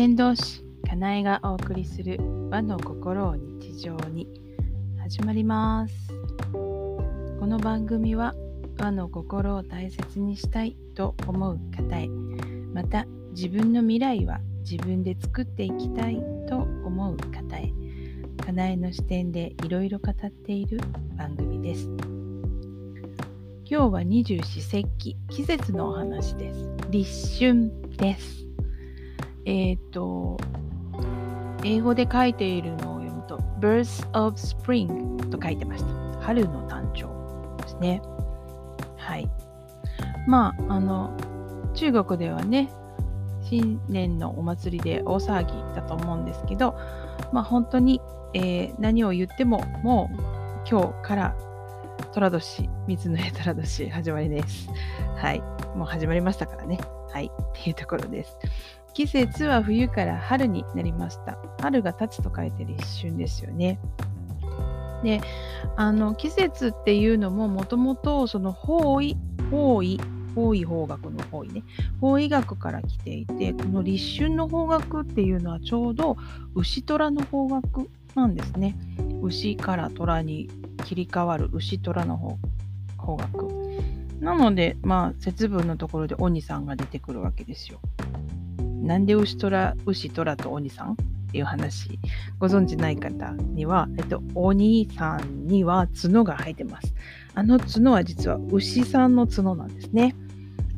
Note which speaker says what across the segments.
Speaker 1: 先導師かなえがお送りする和の心を日常に始まります。この番組は和の心を大切にしたいと思う方へ。また自分の未来は自分で作っていきたいと思う方へ。かなえの視点でいろいろ語っている番組です。今日は二十四節気季節のお話です。立春です。えっ、ー、と、英語で書いているのを読むと、Birth of Spring と書いてました。春の誕生ですね。はい。まあ、あの、中国ではね、新年のお祭りで大騒ぎだと思うんですけど、まあ本当に、えー、何を言ってももう今日から寅年、水の絵寅年始まりです。はい。もう始まりましたからね。はい。っていうところです。季節は冬から春になりました。春が経つと書いて立春ですよね。で、あの季節っていうのももともとその方位、方位、方位方角の方位ね、方位学から来ていて、この立春の方角っていうのはちょうど牛虎の方角なんですね。牛から虎に切り替わる牛虎の方方角。なので、まあ、節分のところで鬼さんが出てくるわけですよ。なんで牛虎、牛虎と鬼さんっていう話、ご存知ない方には、えっと、鬼さんには角が生えてます。あの角は実は牛さんの角なんですね。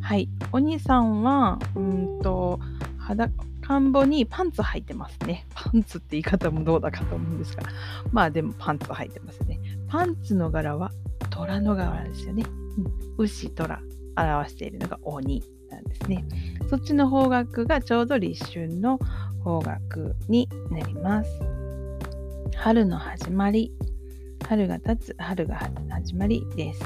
Speaker 1: はい。鬼さんは、うんと、肌、田んぼにパンツ履いてますね。パンツって言い方もどうだかと思うんですが。まあでもパンツ履いてますね。パンツの柄は虎の柄ですよね。うん、牛虎表しているのが鬼なんですね。そっちの方角がちょうど立春の方角になります。春の始まり。春が経つ、春が始まりです。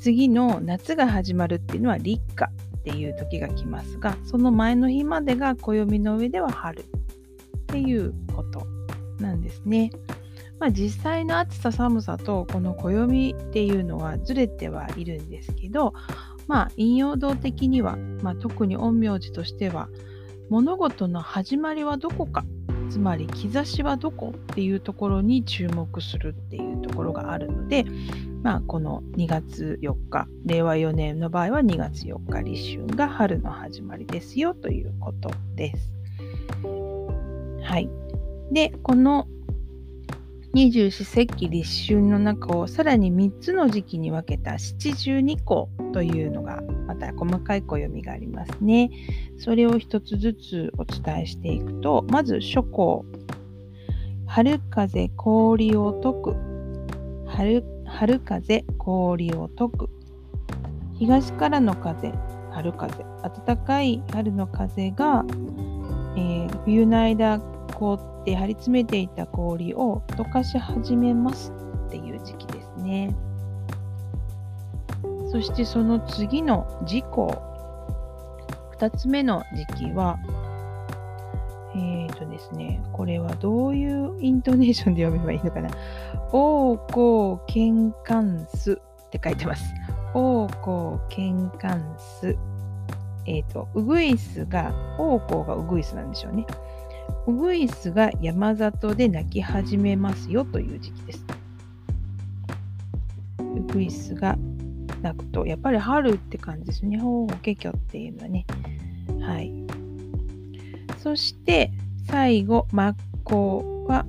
Speaker 1: 次の夏が始まるっていうのは立夏っていう時が来ますが、その前の日までが暦の上では春っていうことなんですね。まあ、実際の暑さ寒さとこの暦っていうのはずれてはいるんですけどまあ引用道的には、まあ、特に陰陽師としては物事の始まりはどこかつまり兆しはどこっていうところに注目するっていうところがあるので、まあ、この2月4日令和4年の場合は2月4日立春が春の始まりですよということです。はい。で、この二十四節気立春の中をさらに3つの時期に分けた七十二候というのがまた細かい暦がありますね。それを一つずつお伝えしていくとまず初項春風氷を解く。春春風氷を解く。東からの風春風。暖かい春の風が、えー、冬の間凍って張り詰めていた氷を溶かし始めますっていう時期ですね。そしてその次の事項、2つ目の時期は、えっ、ー、とですね、これはどういうイントネーションで読めばいいのかな。王公喧嘩すって書いてます。王公喧嘩す。えっ、ー、と、ウグイスが、王公がウグイスなんでしょうね。ウグイスが山里で鳴き始めますよという時期です。ウグイスが鳴くと、やっぱり春って感じですね。ほうほけきょっていうのはね。はい。そして、最後、真っ向は、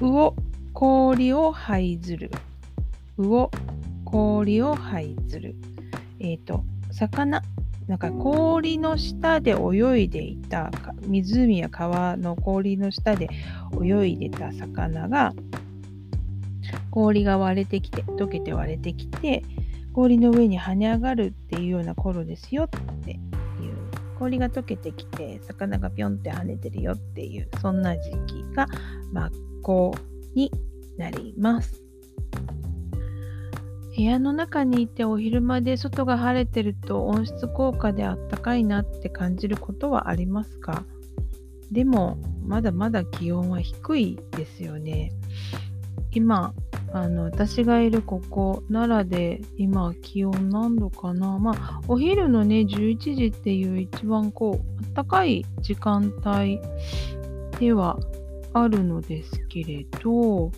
Speaker 1: 魚、氷を這いずる。魚、氷を這いずる。えっ、ー、と、魚、なんか氷の下で泳いでいた湖や川の氷の下で泳いでた魚が氷が割れてきて溶けて割れてきて氷の上に跳ね上がるっていうような頃ですよっていう氷が溶けてきて魚がぴょんって跳ねてるよっていうそんな時期が真っ向になります。部屋の中にいてお昼間で外が晴れてると温室効果であったかいなって感じることはありますか？でもまだまだ気温は低いですよね。今あの私がいるここ奈良で今気温何度かな？まあお昼のね11時っていう一番こう暖かい時間帯ではあるのですけれど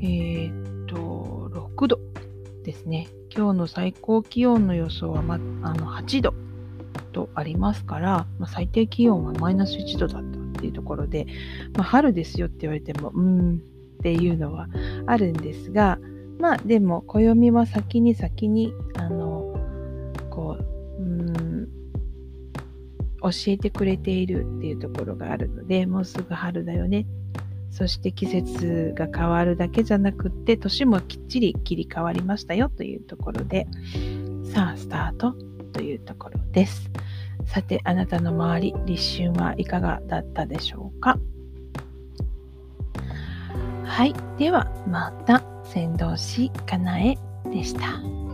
Speaker 1: えー、っと6度。ですね。今日の最高気温の予想は、ま、あの8度とありますから、まあ、最低気温はマイナス1度だったっていうところで、まあ、春ですよって言われてもうーんっていうのはあるんですがまあでも暦は先に先にあのこううん教えてくれているっていうところがあるのでもうすぐ春だよねっそして季節が変わるだけじゃなくって年もきっちり切り替わりましたよというところでさあスタートというところですさてあなたの周り立春はいかがだったでしょうか？はい。では、また、先導しかなえでした。